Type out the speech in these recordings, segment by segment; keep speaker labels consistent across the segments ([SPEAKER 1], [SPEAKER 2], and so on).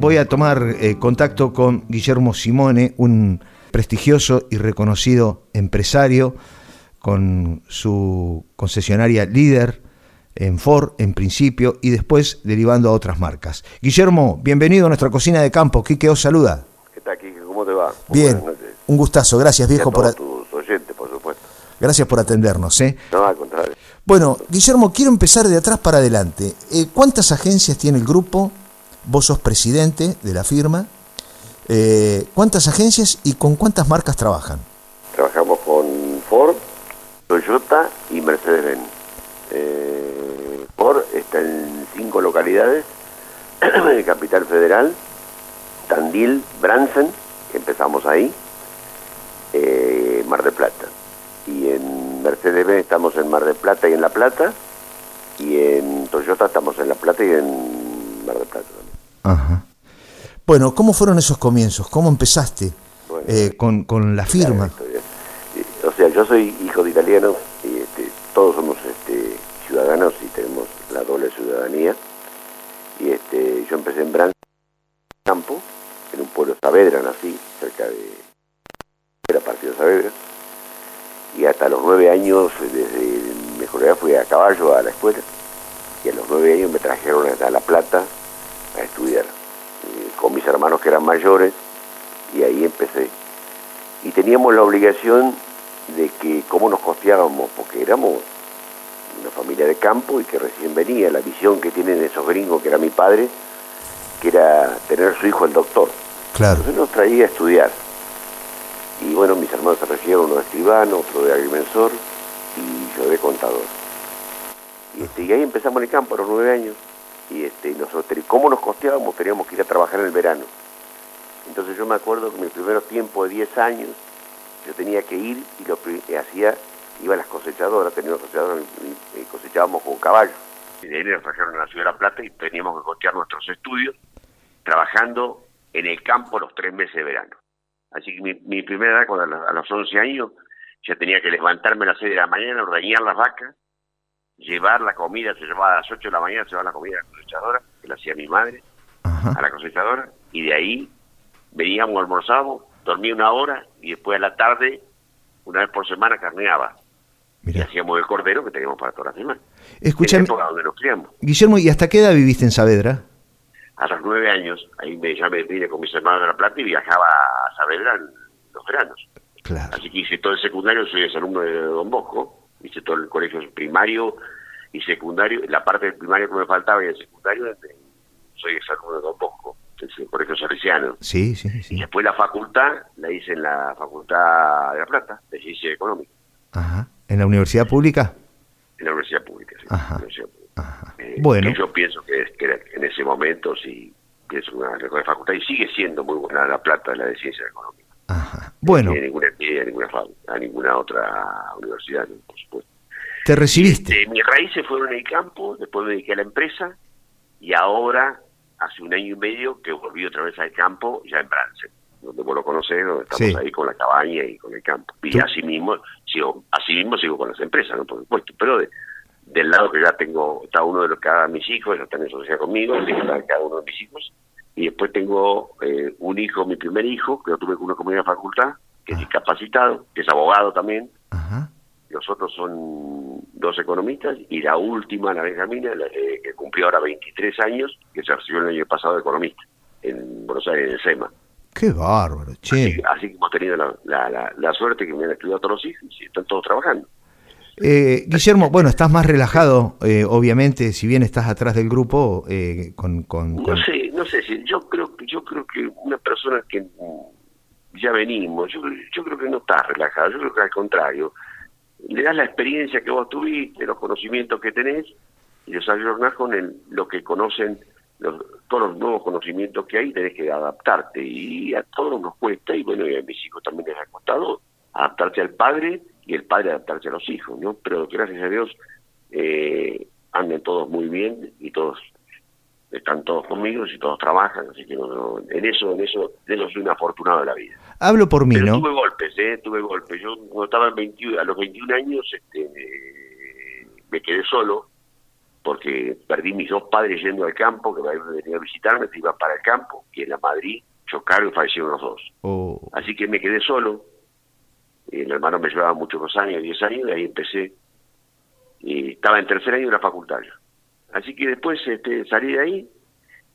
[SPEAKER 1] voy a tomar eh, contacto con Guillermo Simone, un prestigioso y reconocido empresario con su concesionaria líder en Ford en principio y después derivando a otras marcas. Guillermo, bienvenido a nuestra cocina de campo. Quique os saluda.
[SPEAKER 2] ¿Qué tal, Quique? ¿Cómo te va?
[SPEAKER 1] Muy Bien, un gustazo. Gracias, viejo,
[SPEAKER 2] por... tus oyentes, por supuesto.
[SPEAKER 1] Gracias por atendernos. ¿eh?
[SPEAKER 2] No, al contrario.
[SPEAKER 1] Bueno, Guillermo, quiero empezar de atrás para adelante. Eh, ¿Cuántas agencias tiene el grupo? Vos sos presidente de la firma. Eh, ¿Cuántas agencias y con cuántas marcas trabajan?
[SPEAKER 2] Trabajamos con Ford, Toyota y Mercedes-Benz. Eh, Ford está en cinco localidades, de Capital Federal, Tandil, Bransen, empezamos ahí, eh, Mar de Plata. Y en Mercedes-Benz estamos en Mar de Plata y en La Plata, y en Toyota estamos en La Plata y en Mar de Plata.
[SPEAKER 1] Ajá. Bueno, ¿cómo fueron esos comienzos? ¿Cómo empezaste eh, con, con, la firma?
[SPEAKER 2] O sea, yo soy hijo de italianos y este, todos somos este, ciudadanos y tenemos la doble ciudadanía. Y este, yo empecé en Branco, campo, en un pueblo Saavedra, nací, cerca de era partido Saavedra. Y hasta los nueve años, desde mejor edad, fui a caballo a la escuela. Y a los nueve años me trajeron a La Plata a estudiar con mis hermanos que eran mayores y ahí empecé. Y teníamos la obligación de que cómo nos costeábamos, porque éramos una familia de campo y que recién venía, la visión que tienen esos gringos, que era mi padre, que era tener su hijo el doctor.
[SPEAKER 1] Claro.
[SPEAKER 2] Entonces nos traía a estudiar. Y bueno, mis hermanos se recibieron, uno de escribano, otro de agrimensor y yo de contador. Y, este, y ahí empezamos en el campo a los nueve años y este, nosotros, ¿cómo nos costeábamos? Teníamos que ir a trabajar en el verano. Entonces yo me acuerdo que mi primer tiempo de 10 años, yo tenía que ir y lo que hacía, iba a las cosechadoras, tenía cosechadoras, y cosechábamos con caballos. Y de ahí nos trajeron a la ciudad de La Plata y teníamos que costear nuestros estudios trabajando en el campo los tres meses de verano. Así que mi, primera edad, cuando a los 11 años, ya tenía que levantarme a las 6 de la mañana, ordeñar las vacas, llevar la comida, se llevaba a las 8 de la mañana, se llevaba la comida a la cosechadora, que la hacía mi madre, a la cosechadora, y de ahí veníamos, almorzábamos, dormía una hora, y después a la tarde, una vez por semana, carneaba. Y hacíamos el cordero que teníamos para toda la semana.
[SPEAKER 1] Escúchame,
[SPEAKER 2] donde nos criamos.
[SPEAKER 1] Guillermo, ¿y hasta qué edad viviste en Saavedra?
[SPEAKER 2] A los nueve años, ahí me, ya me vine con mis hermanos de La Plata y viajaba a Saavedra en los veranos.
[SPEAKER 1] Claro.
[SPEAKER 2] Así que hice todo el secundario, soy alumno de Don Bosco, hice todo el colegio primario y secundario, la parte del primario que me faltaba y el secundario, soy exalumno de Don Bosco, el colegio salesiano.
[SPEAKER 1] Sí, sí, sí.
[SPEAKER 2] Y después la facultad la hice en la Facultad de La Plata, de Ciencia Económica.
[SPEAKER 1] Ajá. ¿En la universidad pública?
[SPEAKER 2] En la universidad pública, sí.
[SPEAKER 1] Ajá.
[SPEAKER 2] Eh, bueno. yo pienso que, en ese momento sí, pienso una de facultad y sigue siendo muy buena La Plata, la de Ciencia Económica.
[SPEAKER 1] Ajá. Bueno.
[SPEAKER 2] Ninguna a ninguna, a ninguna otra universidad, por supuesto.
[SPEAKER 1] ¿Te recibiste?
[SPEAKER 2] Este, mis raíces fueron en el campo, después me dediqué a la empresa y ahora, hace un año y medio, que volví otra vez al campo, ya en Brance, donde vos lo conocés, donde estamos ahí con la cabaña y con el campo. Y así mismo, sigo, así mismo sigo con las empresas, ¿no? por supuesto, pero del lado que ya tengo, está uno de los cada mis hijos, ya están en sociedad conmigo, que cada uno de mis hijos, y después tengo eh, un hijo, mi primer hijo, que lo tuve con una comunidad de facultad, que es ah. discapacitado, que es abogado también. Los otros son dos economistas y la última, la Benjamina, eh, que cumplió ahora 23 años, que se recibió el año pasado de economista en Buenos Aires, en el SEMA.
[SPEAKER 1] Qué bárbaro, che.
[SPEAKER 2] Así, que hemos tenido la, la, la, suerte que me han estudiado todos los hijos y están todos trabajando.
[SPEAKER 1] Eh, Guillermo, bueno, estás más relajado, eh, obviamente, si bien estás atrás del grupo, eh, con, con,
[SPEAKER 2] No sé, no sé, si yo creo, yo creo que una persona que ya venimos, yo, yo creo que no está relajado, yo creo que al contrario, le das la experiencia que vos tuviste, los conocimientos que tenés, y los ayudas con el, lo que conocen, los, todos los nuevos conocimientos que hay, tenés que adaptarte, y a todos nos cuesta, y bueno, y a mis hijos también les ha costado adaptarse al padre y el padre adaptarse a los hijos, ¿no? Pero gracias a Dios eh, andan todos muy bien y todos están todos conmigo y todos trabajan, así que en eso, en eso, de eso soy un afortunado de la vida.
[SPEAKER 1] Hablo por mí, ¿no?
[SPEAKER 2] Tuve golpes, ¿eh? Tuve golpes. Yo cuando estaba en 21, a los 21 años este, me quedé solo porque perdí mis dos padres yendo al campo, que venido a visitarme, se iban para el campo, y en la Madrid chocaron y fallecieron los dos.
[SPEAKER 1] Oh.
[SPEAKER 2] Así que me quedé solo. El hermano me llevaba muchos años, 10 años, y ahí empecé. Y estaba en tercer año de la facultad. Así que después este, salí de ahí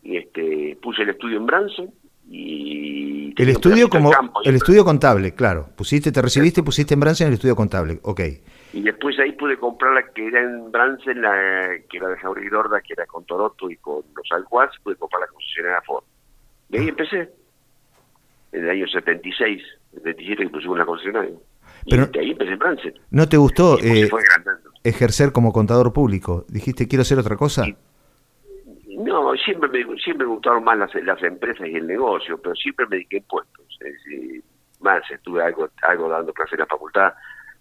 [SPEAKER 2] y este, puse el estudio en Branson y
[SPEAKER 1] el estudio como el estudio contable, claro. Pusiste, te recibiste, pusiste en Branson el estudio contable, ok.
[SPEAKER 2] Y después ahí pude comprar la que era en Branson, la que era de Jauregui Dorda, que era con Toroto y con los Alcuaz, pude comprar la concesionaria Ford. Y ahí empecé en el año 76, 77 que pusimos la concesionaria.
[SPEAKER 1] Pero,
[SPEAKER 2] y ahí empecé en
[SPEAKER 1] ¿No te gustó eh, ejercer como contador público? ¿Dijiste quiero hacer otra cosa?
[SPEAKER 2] no, siempre me, siempre me gustaron más las, las empresas y el negocio, pero siempre me dediqué a impuestos. más, estuve algo, algo dando clases en la facultad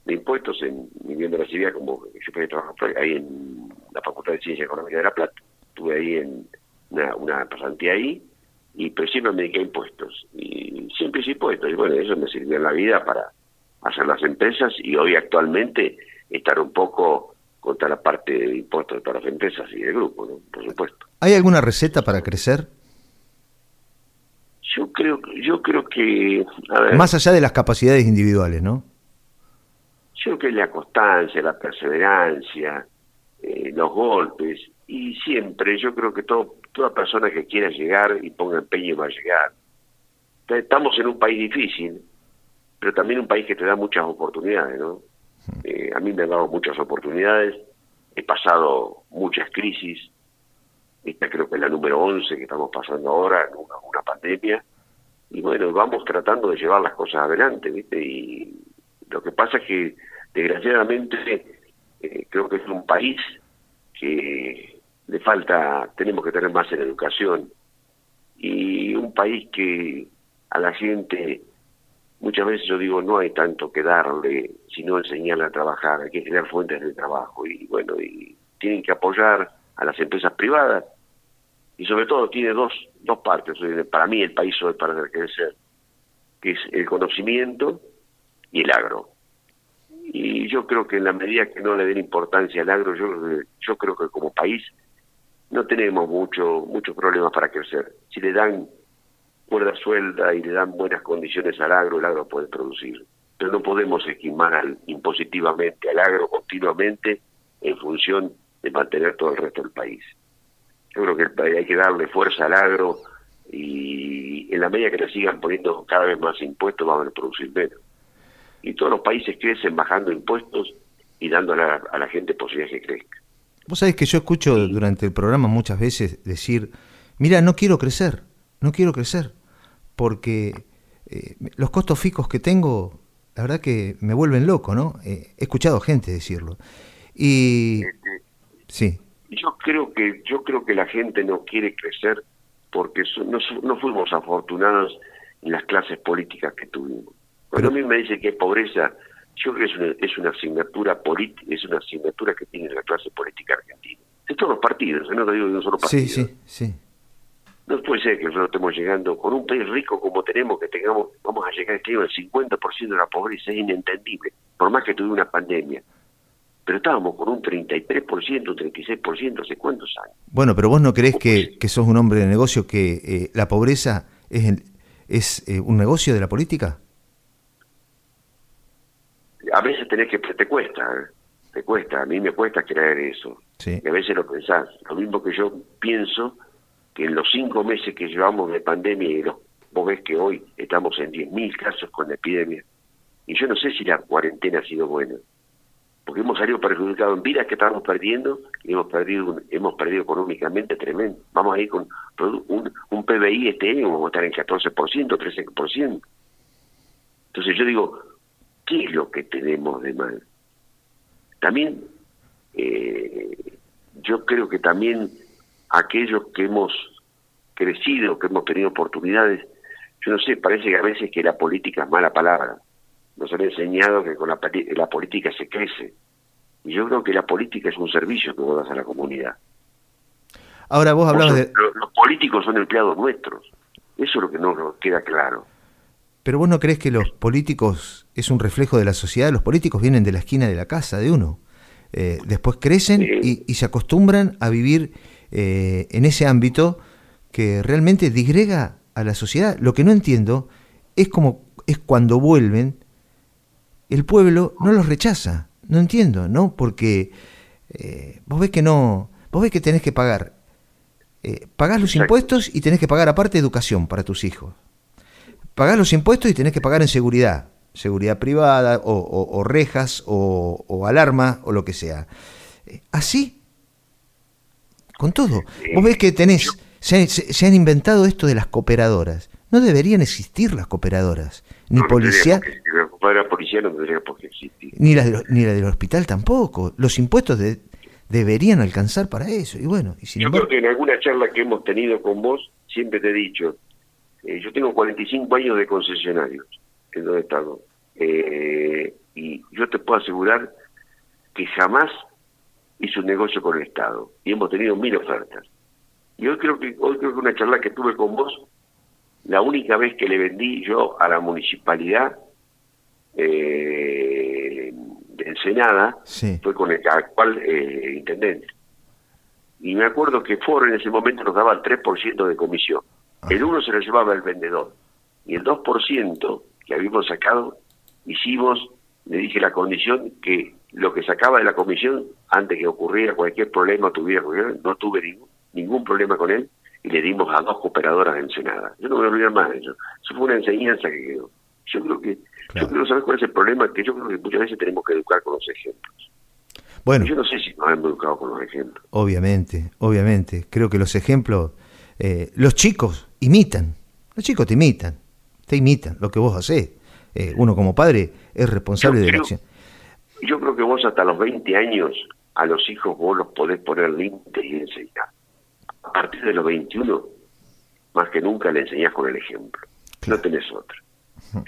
[SPEAKER 2] de impuestos en vivienda la como yo fui trabajar ahí en la Facultad de Ciencia Económica de La Plata. Estuve ahí en una, una pasantía ahí y pero siempre me dediqué a impuestos y siempre hice impuestos y bueno eso me sirvió en la vida para hacer las empresas y hoy actualmente estar un poco contra la parte de impuestos para las empresas y del grupo, ¿no? por supuesto.
[SPEAKER 1] ¿Hay alguna receta para crecer?
[SPEAKER 2] Yo creo, yo creo que...
[SPEAKER 1] Más allá de las capacidades individuales, ¿no?
[SPEAKER 2] Yo creo que la constancia, la perseverancia, eh, los golpes, y siempre yo creo que todo, toda persona que quiera llegar y ponga empeño va a llegar. Estamos en un país difícil, pero también un país que te da muchas oportunidades, ¿no? Eh, a mí me han dado muchas oportunidades, he pasado muchas crisis, esta creo que es la número 11 que estamos pasando ahora, una, una pandemia, y bueno, vamos tratando de llevar las cosas adelante, ¿viste? Y lo que pasa es que, desgraciadamente, eh, creo que es un país que le falta, tenemos que tener más en educación, y un país que a la gente muchas veces yo digo, no hay tanto que darle, sino enseñarle a trabajar, hay que crear fuentes de trabajo y bueno, y tienen que apoyar a las empresas privadas y sobre todo tiene dos, dos partes, para mí el país hoy para crecer, que es el conocimiento y el agro. Y yo creo que en la medida que no le den importancia al agro, yo, yo creo que como país no tenemos mucho, muchos problemas para crecer. Si le dan cuerda suelda y le dan buenas condiciones al agro, el agro puede producir. Pero no podemos esquimar al, impositivamente al agro continuamente en función de mantener todo el resto del país. Yo creo que hay que darle fuerza al agro y en la medida que le sigan poniendo cada vez más impuestos van a producir menos. Y todos los países crecen bajando impuestos y dando a la, a la gente posibilidades que crezca.
[SPEAKER 1] Vos sabés que yo escucho durante el programa muchas veces decir, mira, no quiero crecer, no quiero crecer, porque eh, los costos fijos que tengo, la verdad que me vuelven loco, ¿no? Eh, he escuchado gente decirlo. Y sí.
[SPEAKER 2] Yo creo que yo creo que la gente no quiere crecer porque no, no fuimos afortunados en las clases políticas que tuvimos. Cuando a mí me dice que hay pobreza, yo creo que es una, es una asignatura política, es una asignatura que tiene la clase política argentina. De todos los partidos, ¿eh? no lo digo de un solo partido.
[SPEAKER 1] Sí, sí, sí.
[SPEAKER 2] No puede ser que nosotros estemos llegando, con un país rico como tenemos, que tengamos, vamos a llegar este al 50% de la pobreza, es inentendible, por más que tuve una pandemia. Pero estábamos con un 33%, un 36% hace cuántos años.
[SPEAKER 1] Bueno, pero vos no crees que, que sos un hombre de negocio, que eh, la pobreza es, es eh, un negocio de la política?
[SPEAKER 2] A veces tenés que, te cuesta, ¿eh? te cuesta, a mí me cuesta creer eso.
[SPEAKER 1] Sí.
[SPEAKER 2] Y a veces lo pensás, lo mismo que yo pienso que en los cinco meses que llevamos de pandemia, y vos ves que hoy estamos en 10.000 casos con la epidemia, y yo no sé si la cuarentena ha sido buena, porque hemos salido perjudicados en vidas que estamos perdiendo y hemos perdido hemos perdido económicamente tremendo. Vamos a ir con un, un PBI este año, vamos a estar en 14%, 13%. Entonces yo digo, ¿qué es lo que tenemos de mal? También, eh, yo creo que también aquellos que hemos crecido, que hemos tenido oportunidades, yo no sé, parece que a veces que la política es mala palabra. Nos han enseñado que con la, la política se crece. Y yo creo que la política es un servicio que vos das a la comunidad.
[SPEAKER 1] Ahora vos hablabas de...
[SPEAKER 2] Los, políticos son empleados nuestros. Eso es lo que no nos queda claro.
[SPEAKER 1] Pero vos no crees que los políticos es un reflejo de la sociedad. Los políticos vienen de la esquina de la casa de uno. Eh, después crecen y, se acostumbran a vivir eh, en ese ámbito que realmente digrega a la sociedad. Lo que no entiendo es como es cuando vuelven, el pueblo no los rechaza. No entiendo, ¿no? Porque eh, vos ves que no, vos ves que tenés que pagar, eh, pagás los impuestos y tenés que pagar aparte educación para tus hijos. Pagás los impuestos y tenés que pagar en seguridad, seguridad privada o, rejas o, alarma o lo que sea. Eh, así, con todo. Vos ves que tenés, se, han inventado esto de las cooperadoras. No deberían existir las cooperadoras, ni policía.
[SPEAKER 2] La policía no tendría por qué existir.
[SPEAKER 1] Ni la, ni la del hospital tampoco. Los impuestos de, deberían alcanzar para eso. Y bueno, y
[SPEAKER 2] yo creo que en alguna charla que hemos tenido con vos, siempre te he dicho, eh, yo tengo 45 años de concesionarios en donde he estado. Eh, y yo te puedo asegurar que jamás hice un negocio con el Estado. Y hemos tenido mil ofertas. Y hoy creo que hoy creo que una charla que tuve con vos, la única vez que le vendí yo a la municipalidad eh, de Ensenada fue con el actual eh, intendente. Y me acuerdo que Ford en ese momento nos daba el 3% de comisión. Ah. El 1 se lo llevaba el vendedor. Y el 2% que habíamos sacado, hicimos, le dije la condición que lo que sacaba de la comisión, antes que ocurriera cualquier problema, tuviera, no tuve ningún, ningún problema con él, y le dimos a dos cooperadoras de Ensenada. Yo no me voy a olvidar más de eso. Eso fue una enseñanza que quedó. Yo creo que yo creo, ¿sabes cuál es el problema? Que yo creo que muchas veces tenemos que educar con los ejemplos. Bueno, yo no sé si nos hemos educado con los ejemplos.
[SPEAKER 1] Obviamente, obviamente. Creo que los ejemplos, eh, los chicos imitan. Los chicos te imitan, te imitan lo que vos hacés. Eh, uno como padre es responsable de la acción.
[SPEAKER 2] Yo creo que vos hasta los 20 años a los hijos vos los podés poner límites y enseñar. A partir de los 21, más que nunca le enseñás con el ejemplo. No tenés otra.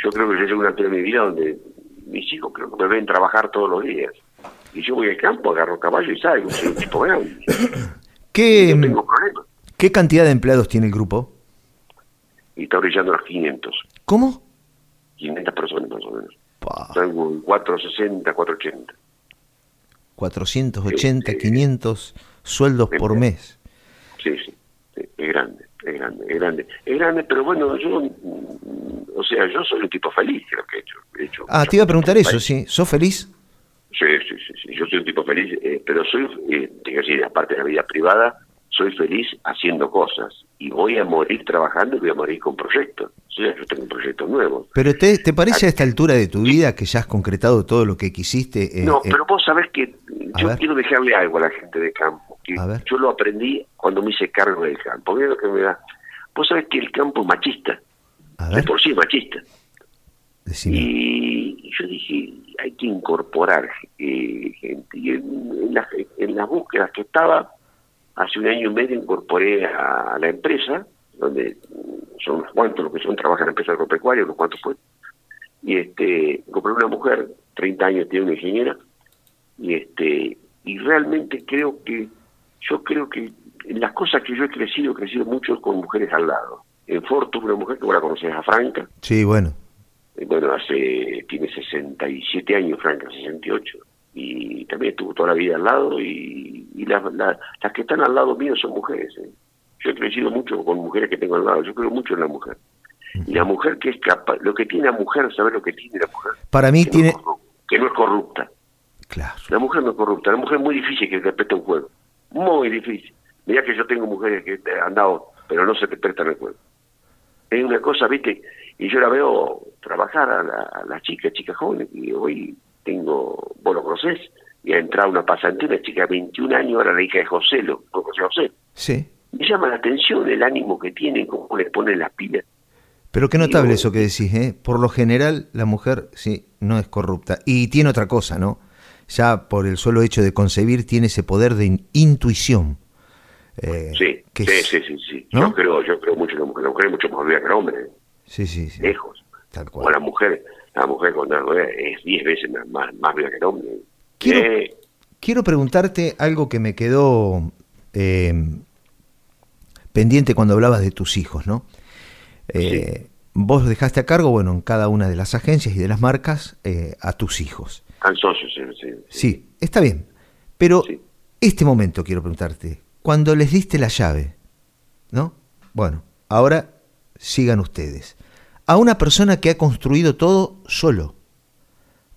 [SPEAKER 2] Yo creo que yo llego una altura de mi vida donde mis hijos creo que me ven trabajar todos los días. Y yo voy al campo, agarro caballo y salgo, soy un tipo grande.
[SPEAKER 1] ¿Qué, no tengo problema. ¿Qué cantidad de empleados tiene el grupo?
[SPEAKER 2] Y está brillando las 500.
[SPEAKER 1] ¿Cómo?
[SPEAKER 2] 500 personas más o menos. Tengo 460, 480.
[SPEAKER 1] 480, 500 sueldos por mes.
[SPEAKER 2] Sí, sí, es grande, es grande, es grande. Es grande, pero bueno, yo o sea, yo soy un tipo feliz, creo que he hecho.
[SPEAKER 1] ah, te iba a preguntar eso, ¿sí? ¿Sos feliz?
[SPEAKER 2] Sí, sí, sí, yo soy un tipo feliz, eh, pero soy, eh, decir, aparte de la vida privada, soy feliz haciendo cosas y voy a morir trabajando y voy a morir con proyectos. Sea, yo tengo proyectos nuevos.
[SPEAKER 1] Pero ¿te, te parece a esta altura de tu vida que ya has concretado todo lo que quisiste?
[SPEAKER 2] Eh, no, pero vos sabés que yo quiero dejarle algo a la gente de campo. Que yo lo aprendí cuando me hice cargo del campo. Mira lo que me da. Vos sabés que el campo es machista de por sí machista. Y yo dije, hay que incorporar eh, gente. Y en, las, búsquedas que estaba, hace un año y medio incorporé a, la empresa, donde son unos cuantos los que son, trabajan en la empresa agropecuaria, unos cuantos fue. Y este, incorporé una mujer, 30 años tiene una ingeniera, y este, y realmente creo que, yo creo que en las cosas que yo he crecido, he crecido mucho con mujeres al lado en Ford tuve una mujer que vos la conocés a Franca.
[SPEAKER 1] Sí, bueno.
[SPEAKER 2] Eh, bueno, hace, tiene 67 años Franca, 68. Y también estuvo toda la vida al lado y, las, las que están al lado mío son mujeres. ¿eh? Yo he crecido mucho con mujeres que tengo al lado, yo creo mucho en la mujer. Y la mujer que es capaz, lo que tiene la mujer, saber lo que tiene la mujer.
[SPEAKER 1] Para mí tiene...
[SPEAKER 2] que no es corrupta.
[SPEAKER 1] Claro.
[SPEAKER 2] La mujer no es corrupta, la mujer es muy difícil que respete un juego. Muy difícil. Mira que yo tengo mujeres que han dado, pero no se respetan el juego es una cosa, viste, y yo la veo trabajar a la, a chica, chica joven, y hoy tengo, vos lo conocés, y ha entrado una pasante, una chica de 21 años, ahora la hija de José, lo José José.
[SPEAKER 1] Sí.
[SPEAKER 2] Me llama la atención el ánimo que tiene, cómo le ponen las pilas.
[SPEAKER 1] Pero qué notable eso que decís, ¿eh? Por lo general, la mujer, sí, no es corrupta. Y tiene otra cosa, ¿no? Ya por el solo hecho de concebir, tiene ese poder de intuición.
[SPEAKER 2] Eh, sí, sí, sí, sí, Yo creo, yo creo mucho que la mujer, la mujer es mucho más viva que el hombre.
[SPEAKER 1] Sí, sí, sí.
[SPEAKER 2] Lejos. Tal cual. O la mujer, la mujer cuando es 10 veces más, más viva que el hombre.
[SPEAKER 1] Quiero, quiero preguntarte algo que me quedó eh, pendiente cuando hablabas de tus hijos, ¿no? Eh, vos dejaste a cargo, bueno, en cada una de las agencias y de las marcas, a tus hijos.
[SPEAKER 2] Al socio, sí,
[SPEAKER 1] sí. Sí, está bien. Pero este momento quiero preguntarte, cuando les diste la llave, ¿no? Bueno, ahora sigan ustedes. A una persona que ha construido todo solo,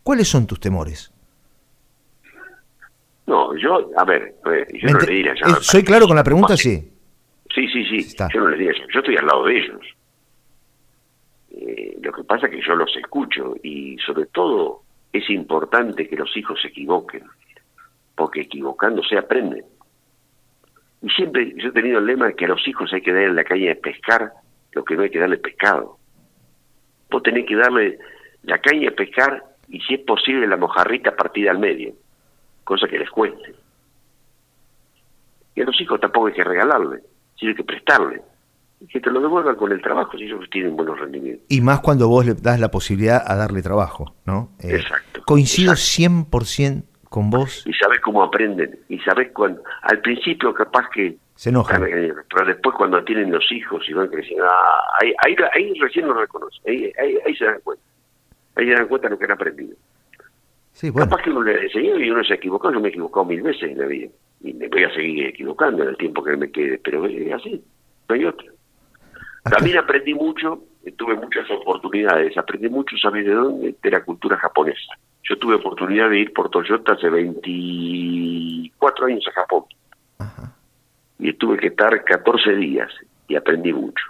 [SPEAKER 1] ¿cuáles son tus temores?
[SPEAKER 2] No, yo, a ver, yo no le diría
[SPEAKER 1] ¿Soy claro con la pregunta? Sí.
[SPEAKER 2] Sí, sí, sí. Yo no les diría yo estoy al lado de ellos. Eh, lo que pasa es que yo los escucho y sobre todo es importante que los hijos se equivoquen, porque equivocándose aprenden. Y siempre yo he tenido el lema de que a los hijos hay que dar en la calle de pescar lo que no hay que darle pescado. Vos tenés que darle la caña de pescar y si es posible la mojarrita partida al medio, cosa que les cueste. Y a los hijos tampoco hay que regalarle, sino hay que prestarle. Y que te lo devuelvan con el trabajo si ellos tienen buenos rendimientos.
[SPEAKER 1] Y más cuando vos le das la posibilidad a darle trabajo, ¿no?
[SPEAKER 2] Eh, exacto.
[SPEAKER 1] Coincido
[SPEAKER 2] exacto.
[SPEAKER 1] 100% con vos.
[SPEAKER 2] Y sabés cómo aprenden. Y sabés cuando. Al principio, capaz que.
[SPEAKER 1] Se enojan.
[SPEAKER 2] Pero después, cuando tienen los hijos y van creciendo. Ah, ahí, ahí, ahí, recién lo reconocen. Ahí, ahí, se dan cuenta. Ahí se dan cuenta de lo que han aprendido.
[SPEAKER 1] Sí, bueno.
[SPEAKER 2] Capaz que uno le enseñó y uno se equivocó. Yo me he equivocado mil veces en la vida. Y me voy a seguir equivocando en el tiempo que me quede. Pero es así. No hay otra. También aprendí mucho. Tuve muchas oportunidades. Aprendí mucho, ¿sabes de dónde? De la cultura japonesa yo tuve oportunidad de ir por Toyota hace 24 años a Japón. Y tuve que estar 14 días y aprendí mucho.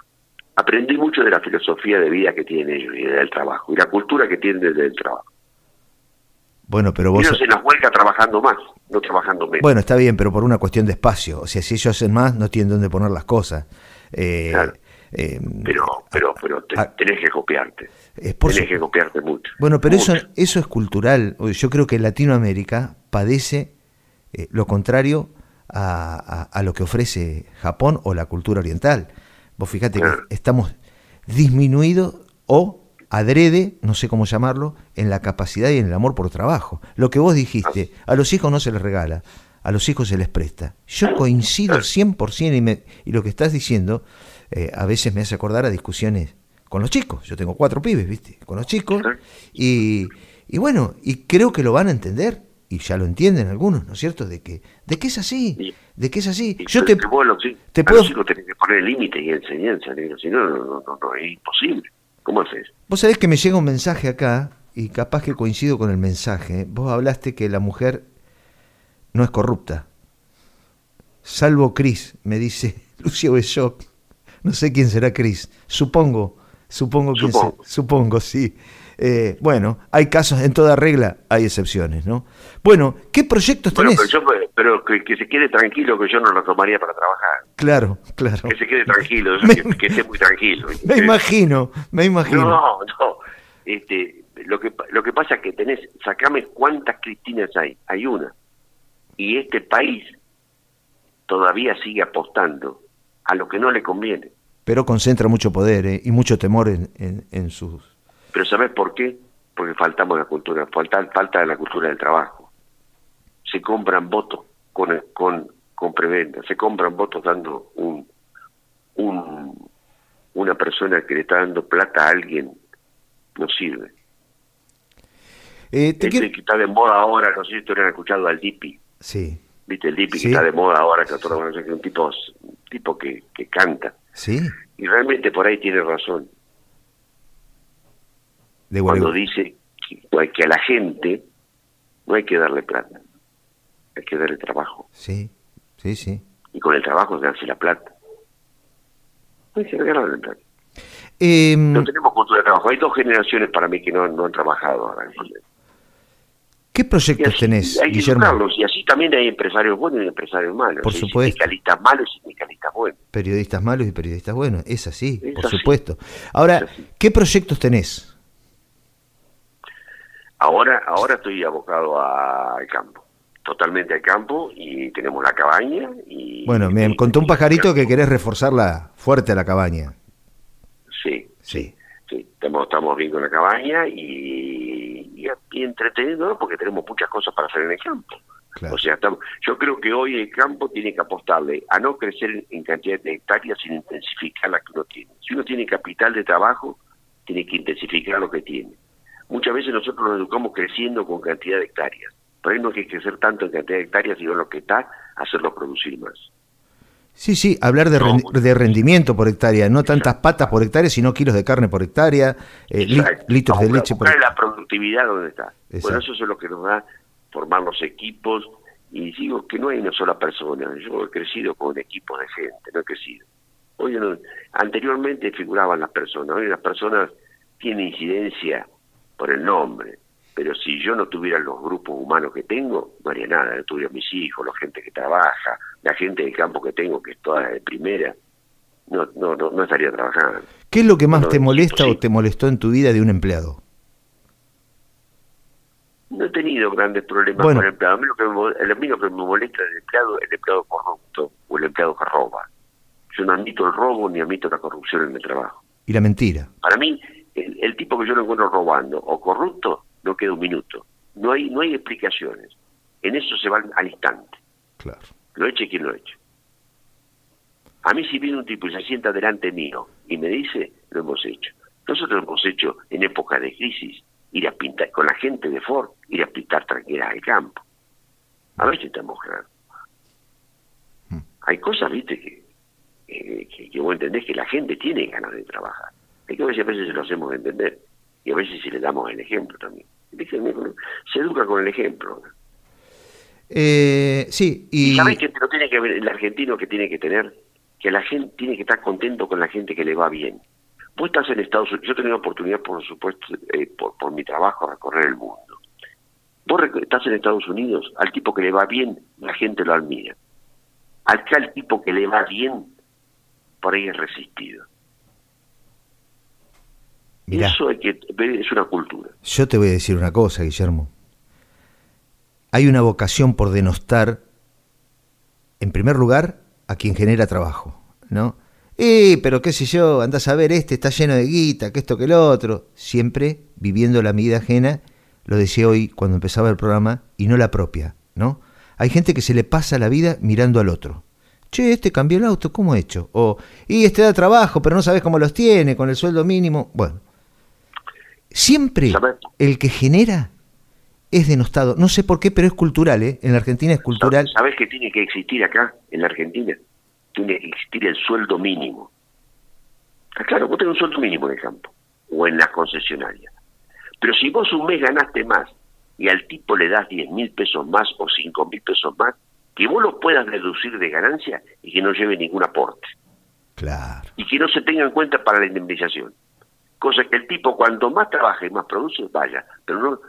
[SPEAKER 2] Aprendí mucho de la filosofía de vida que tienen ellos y del trabajo, y la cultura que tienen desde el trabajo.
[SPEAKER 1] Bueno, pero vos...
[SPEAKER 2] Ellos se las vuelca trabajando más, no trabajando menos.
[SPEAKER 1] Bueno, está bien, pero por una cuestión de espacio. O sea, si ellos hacen más, no tienen dónde poner las cosas. Eh,
[SPEAKER 2] eh, pero pero pero tenés que copiarte.
[SPEAKER 1] Es por
[SPEAKER 2] tenés que copiarte mucho.
[SPEAKER 1] Bueno, pero eso eso es cultural. Yo creo que Latinoamérica padece eh, lo contrario a, a, lo que ofrece Japón o la cultura oriental. Vos fíjate que estamos disminuidos o adrede, no sé cómo llamarlo, en la capacidad y en el amor por trabajo. Lo que vos dijiste, a los hijos no se les regala, a los hijos se les presta. Yo coincido 100% y, me, y lo que estás diciendo eh, a veces me hace acordar a discusiones con los chicos. Yo tengo cuatro pibes, ¿viste? Con los chicos. Y, y bueno, y creo que lo van a entender y ya lo entienden algunos, ¿no es cierto? De que, de que es así, de que es así.
[SPEAKER 2] Yo te, te puedo... los tenés que poner límite y enseñanza, si no, no, no, es imposible. ¿Cómo haces?
[SPEAKER 1] Vos sabés que me llega un mensaje acá, y capaz que coincido con el mensaje. Vos hablaste que la mujer no es corrupta. Salvo Cris, me dice Lucio Beshock. No sé quién será Cris. Supongo, supongo que supongo, supongo sí. Eh, bueno, hay casos, en toda regla hay excepciones, ¿no? Bueno, ¿qué proyectos tenés?
[SPEAKER 2] pero, que, se quede tranquilo, que yo no lo tomaría para trabajar.
[SPEAKER 1] Claro, claro.
[SPEAKER 2] Que se quede tranquilo, que, esté muy tranquilo.
[SPEAKER 1] Me imagino, me imagino.
[SPEAKER 2] No, no. Este, lo que lo que pasa es que tenés, sacame cuántas Cristinas hay, hay una. Y este país todavía sigue apostando a lo que no le conviene.
[SPEAKER 1] Pero concentra mucho poder ¿eh? y mucho temor en, en, sus...
[SPEAKER 2] Pero ¿sabes por qué? Porque faltamos la cultura, falta, falta de la cultura del trabajo. Se compran votos con, con, con se compran votos dando un, un, una persona que le está dando plata a alguien, no sirve. Eh, este que está de moda ahora, no sé si ustedes han escuchado al Dipi.
[SPEAKER 1] Sí.
[SPEAKER 2] ¿Viste? El Dipi que está de moda ahora, que otro, un tipo tipo que, que canta.
[SPEAKER 1] Sí.
[SPEAKER 2] Y realmente por ahí tiene razón. De Cuando dice que, que a la gente no hay que darle plata, hay que darle trabajo.
[SPEAKER 1] Sí, sí, sí.
[SPEAKER 2] Y con el trabajo darse la plata. No hay que regalarle plata.
[SPEAKER 1] Eh,
[SPEAKER 2] no tenemos cultura de trabajo. Hay dos generaciones para mí que no, no han trabajado ahora.
[SPEAKER 1] ¿Qué proyectos tenés,
[SPEAKER 2] hay que
[SPEAKER 1] Guillermo?
[SPEAKER 2] y así también hay empresarios buenos y empresarios malos.
[SPEAKER 1] Por supuesto.
[SPEAKER 2] Sindicalistas malos y sindicalistas buenos.
[SPEAKER 1] Periodistas malos y periodistas buenos, es así, por supuesto. Ahora, ¿qué proyectos tenés?
[SPEAKER 2] Ahora, ahora estoy abocado al campo, totalmente al campo y tenemos la cabaña. y
[SPEAKER 1] Bueno, me contó un pajarito que querés reforzarla fuerte a la cabaña.
[SPEAKER 2] Sí, sí, sí, estamos, estamos bien con la cabaña y y, entretenido porque tenemos muchas cosas para hacer en el campo. O sea, yo creo que hoy el campo tiene que apostarle a no crecer en cantidad de hectáreas sin intensificar la que uno tiene. Si uno tiene capital de trabajo, tiene que intensificar lo que tiene. Muchas veces nosotros nos educamos creciendo con cantidad de hectáreas Por ahí no hay que crecer tanto en cantidad de hectáreas, sino lo que está, hacerlo producir más.
[SPEAKER 1] Sí, sí, hablar de, de rendimiento por hectárea, no tantas patas por hectárea, sino kilos de carne por hectárea, eh, litros de leche por
[SPEAKER 2] hectárea. la productividad donde está. Bueno, eso es lo que nos da formar los equipos, y digo que no hay una sola persona, yo he crecido con equipos de gente, no he crecido. Hoy anteriormente figuraban las personas, hoy las personas tienen incidencia por el nombre, pero si yo no tuviera los grupos humanos que tengo, no haría nada, no tuviera mis hijos, la gente que trabaja, la gente del campo que tengo, que es toda de primera, no, no, no, estaría trabajando.
[SPEAKER 1] ¿Qué es lo que más te molesta o te molestó en tu vida de un empleado?
[SPEAKER 2] No he tenido grandes problemas con el empleado. A mí lo que me, el que me molesta del empleado es el empleado corrupto o el empleado que roba. Yo no admito el robo ni admito la corrupción en el trabajo.
[SPEAKER 1] ¿Y la mentira?
[SPEAKER 2] Para mí, el, tipo que yo lo encuentro robando o corrupto, no queda un minuto. No hay, no hay explicaciones. En eso se van al instante.
[SPEAKER 1] Claro.
[SPEAKER 2] Lo eche quien lo eche. A mí si viene un tipo y se sienta delante mío y me dice, lo hemos hecho. Nosotros lo hemos hecho en época de crisis, ir a pintar, con la gente de Ford, ir a pintar tranquilas al campo. A ver si estamos claros. Hmm. Hay cosas, viste, que, que, que, vos entendés que la gente tiene ganas de trabajar. Hay que a veces, a veces se lo hacemos entender y a veces si le damos el ejemplo también. Se educa con el ejemplo.
[SPEAKER 1] Eh, sí, y...
[SPEAKER 2] ¿Sabés que lo tiene que ver el argentino que tiene que tener? Que la gente tiene que estar contento con la gente que le va bien. Vos estás en Estados Unidos, yo he tenido oportunidad, por supuesto, eh, por, por mi trabajo, a recorrer el mundo. Vos estás en Estados Unidos, al tipo que le va bien, la gente lo admira. Al que al tipo que le va bien, por ahí es resistido. Eso hay que es una cultura.
[SPEAKER 1] Yo te voy a decir una cosa, Guillermo. Hay una vocación por denostar, en primer lugar, a quien genera trabajo, ¿no? Eh, pero qué sé yo, andás a ver, este está lleno de guita, que esto, que lo otro. Siempre viviendo la vida ajena, lo decía hoy cuando empezaba el programa, y no la propia, ¿no? Hay gente que se le pasa la vida mirando al otro. Che, este cambió el auto, ¿cómo he hecho? O, y este da trabajo, pero no sabes cómo los tiene, con el sueldo mínimo. Bueno, siempre el que genera es denostado. No sé por qué, pero es cultural, ¿eh? En la Argentina es cultural.
[SPEAKER 2] ¿Sabes qué tiene que existir acá, en la Argentina? tiene que existir el sueldo mínimo. Claro, vos tenés un sueldo mínimo en el campo o en la concesionaria. Pero si vos un mes ganaste más y al tipo le das 10 mil pesos más o 5 mil pesos más, que vos lo puedas reducir de ganancia y que no lleve ningún aporte.
[SPEAKER 1] Claro.
[SPEAKER 2] Y que no se tenga en cuenta para la indemnización. Cosa que el tipo cuanto más trabaja y más produce, vaya. Pero no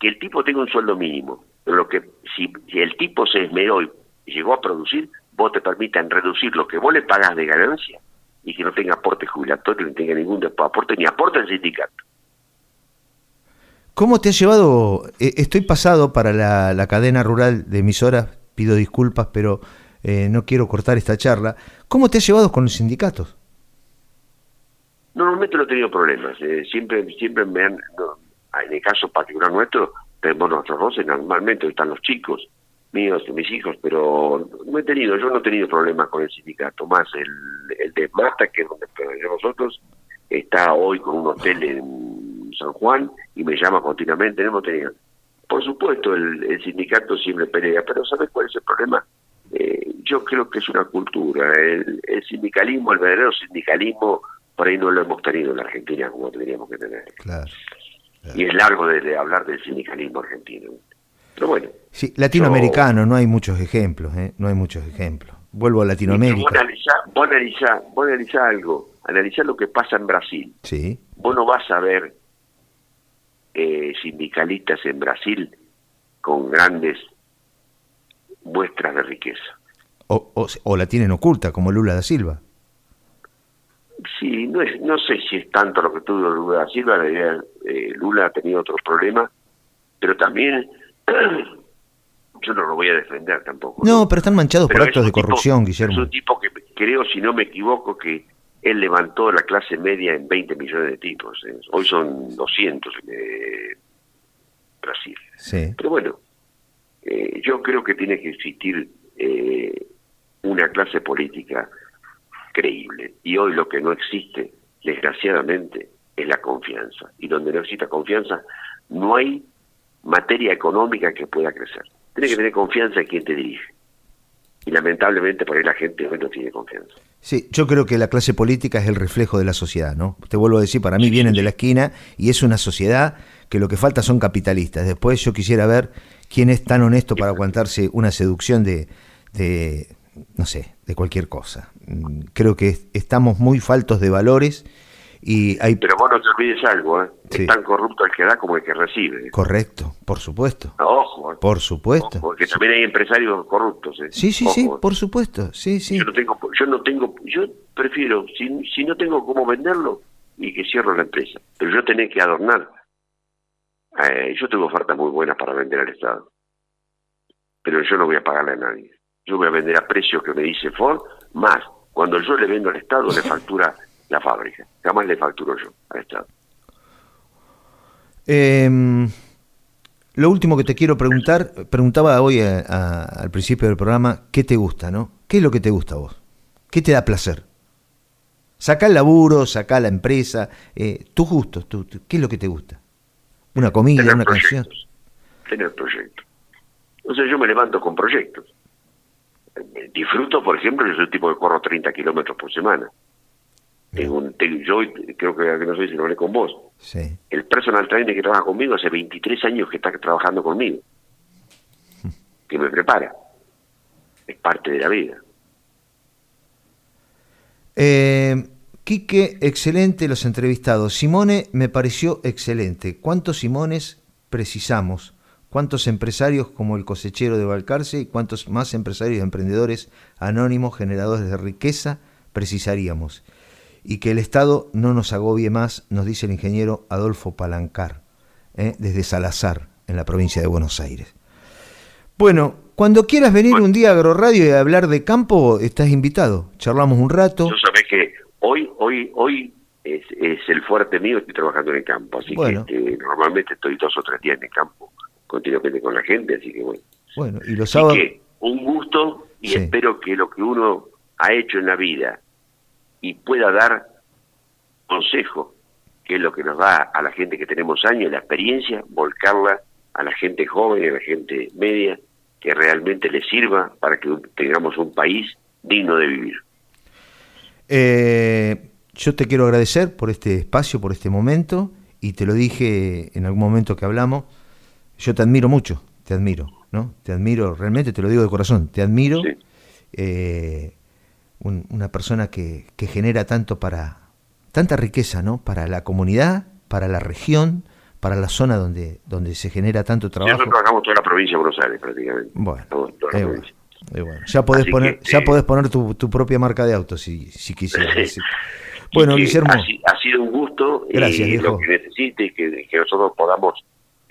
[SPEAKER 2] que el tipo tenga un sueldo mínimo. Pero lo que si, si el tipo se esmeró y llegó a producir, vos te permitan reducir lo que vos le pagás de ganancia y que no tenga aporte jubilatorio, ni tenga ningún aporte, ni aporte al sindicato.
[SPEAKER 1] ¿Cómo te ha llevado? Eh, estoy pasado para la, cadena rural de emisoras, pido disculpas, pero eh, no quiero cortar esta charla. ¿Cómo te ha llevado con los sindicatos?
[SPEAKER 2] Normalmente no he tenido problemas. Eh, siempre siempre me han, en el caso particular nuestro, tenemos nuestros roces, normalmente están los chicos, míos, mis hijos, pero no he tenido, yo no he tenido problemas con el sindicato, más el, el de Marta, que es donde nosotros, está hoy con un hotel en San Juan y me llama continuamente, no hemos tenido. Por supuesto, el, sindicato siempre pelea, pero ¿sabes cuál es el problema? Eh, yo creo que es una cultura. El, sindicalismo, el verdadero sindicalismo, por ahí no lo hemos tenido en la Argentina como tendríamos que tener. Y es largo de hablar del sindicalismo argentino. Pero bueno.
[SPEAKER 1] Sí, latinoamericano, no hay muchos ejemplos, ¿eh? no hay muchos ejemplos. Vuelvo a Latinoamérica.
[SPEAKER 2] Vos analizás, vos analizá, algo, analizá lo que pasa en Brasil.
[SPEAKER 1] Sí.
[SPEAKER 2] Vos no vas a ver eh, sindicalistas en Brasil con grandes muestras de riqueza.
[SPEAKER 1] O, o, la tienen oculta, como Lula da Silva.
[SPEAKER 2] Sí, no, es, no sé si es tanto lo que tuvo Lula Silva, eh, Lula ha tenido otros problemas, pero también yo no lo voy a defender tampoco.
[SPEAKER 1] No, pero están manchados por actos de corrupción, Guillermo.
[SPEAKER 2] Es un tipo que creo, si no me equivoco, que él levantó la clase media en 20 millones de tipos. ¿eh? Hoy son 200 en Brasil.
[SPEAKER 1] Sí.
[SPEAKER 2] Pero bueno, eh, yo creo que tiene que existir eh, una clase política creíble. Y hoy lo que no existe, desgraciadamente, es la confianza. Y donde no exista confianza, no hay materia económica que pueda crecer. Tienes que tener confianza en quien te dirige. Y lamentablemente por ahí la gente hoy no tiene confianza.
[SPEAKER 1] Sí, yo creo que la clase política es el reflejo de la sociedad, ¿no? Te vuelvo a decir, para mí vienen de la esquina y es una sociedad que lo que falta son capitalistas. Después yo quisiera ver quién es tan honesto para aguantarse una seducción de, de no sé, de cualquier cosa. Mm, creo que estamos muy faltos de valores y hay...
[SPEAKER 2] Pero vos no te olvides algo, ¿eh? Es tan corrupto el que da como el que recibe.
[SPEAKER 1] Correcto, por supuesto.
[SPEAKER 2] Ojo.
[SPEAKER 1] ¿eh? Por supuesto.
[SPEAKER 2] porque también hay empresarios corruptos. ¿eh?
[SPEAKER 1] Sí, sí, sí, por supuesto. Sí, sí.
[SPEAKER 2] Yo no tengo, yo no tengo, yo prefiero, si, si no tengo cómo venderlo, y que cierro la empresa. Pero yo tengo que adornar. Eh, yo tengo ofertas muy buenas para vender al Estado. Pero yo no voy a pagarle a nadie. Yo voy a vender a precio que me dice Ford, más cuando yo le vendo al Estado le factura la fábrica. Jamás le facturo yo al Estado.
[SPEAKER 1] Em, lo último que te quiero preguntar, preguntaba hoy al principio del programa, ¿qué te gusta, no? ¿Qué es lo que te gusta a vos? ¿Qué te da placer? Saca el laburo, saca la empresa, eh, tus gustos, ¿qué es lo que te gusta? ¿Una comida, una canción?
[SPEAKER 2] Tener proyectos. O sea, yo me levanto con proyectos. Disfruto, por ejemplo, yo soy el tipo que corro 30 kilómetros por semana. Tengo un, yo creo que no sé si lo hablé con vos. Sí. El personal trainer que trabaja conmigo hace 23 años que está trabajando conmigo. Que me prepara. Es parte de la vida.
[SPEAKER 1] Eh, Quique, excelente los entrevistados. Simone me pareció excelente. ¿Cuántos Simones precisamos? ¿Cuántos empresarios como el cosechero de Balcarce y cuántos más empresarios y emprendedores anónimos, generadores de riqueza, precisaríamos? Y que el Estado no nos agobie más, nos dice el ingeniero Adolfo Palancar, ¿eh? desde Salazar, en la provincia de Buenos Aires. Bueno, cuando quieras venir un día a AgroRadio y hablar de campo, estás invitado. Charlamos un rato.
[SPEAKER 2] Yo sabés que hoy, hoy, hoy es, el fuerte mío, estoy trabajando en el campo, así que este, normalmente estoy dos o tres días en el campo continuamente con la gente, así que bueno.
[SPEAKER 1] Bueno, y los sábados... que
[SPEAKER 2] un gusto y espero que lo que uno ha hecho en la vida y pueda dar consejo, que es lo que nos da a la gente que tenemos años, la experiencia, volcarla a la gente joven, a la gente media, que realmente le sirva para que tengamos un país digno de vivir.
[SPEAKER 1] Eh, yo te quiero agradecer por este espacio, por este momento, y te lo dije en algún momento que hablamos, yo te admiro mucho, te admiro, ¿no? Te admiro, realmente te lo digo de corazón, te admiro. Eh, una persona que, que, genera tanto para, tanta riqueza, ¿no? Para la comunidad, para la región, para la zona donde, donde se genera tanto trabajo.
[SPEAKER 2] Nosotros trabajamos toda la provincia de Buenos Aires prácticamente.
[SPEAKER 1] Bueno, bueno. Ya podés poner, ya eh, podés poner tu, tu, propia marca de auto si, si quisieras.
[SPEAKER 2] bueno, Guillermo. Ha, sido un gusto. Gracias, y lo que necesites, que, que nosotros podamos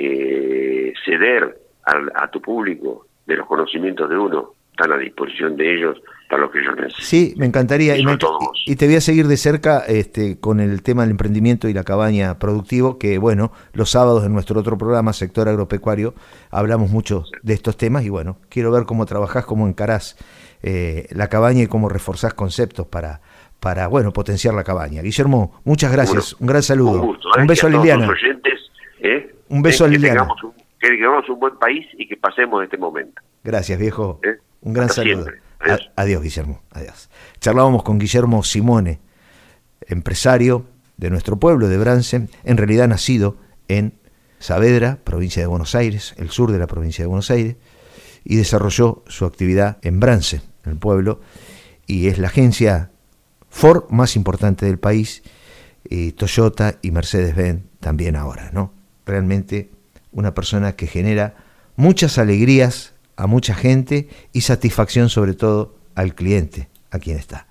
[SPEAKER 2] eh, ceder a, tu público de los conocimientos de uno, están a disposición de ellos para lo que ellos necesitan.
[SPEAKER 1] Sí, me encantaría. Y, y, te voy a seguir de cerca este, con el tema del emprendimiento y la cabaña productivo, que bueno, los sábados en nuestro otro programa, Sector Agropecuario, hablamos mucho de estos temas y bueno, quiero ver cómo trabajás, cómo encarás eh, la cabaña y cómo reforzás conceptos para, para bueno, potenciar la cabaña. Guillermo, muchas gracias, un gran saludo. Un,
[SPEAKER 2] ¿eh?
[SPEAKER 1] beso a Liliana. Un beso a Liliana.
[SPEAKER 2] Que tengamos, un, buen país y que pasemos este momento.
[SPEAKER 1] Gracias, viejo. ¿Eh? Un gran saludo. Adiós. Guillermo. Adiós. Charlábamos con Guillermo Simone, empresario de nuestro pueblo, de Brance, en realidad nacido en Saavedra, provincia de Buenos Aires, el sur de la provincia de Buenos Aires, y desarrolló su actividad en Brance, en el pueblo, y es la agencia Ford más importante del país, y Toyota y Mercedes-Benz también ahora, ¿no? Realmente una persona que genera muchas alegrías a mucha gente y satisfacción sobre todo al cliente, a quien está.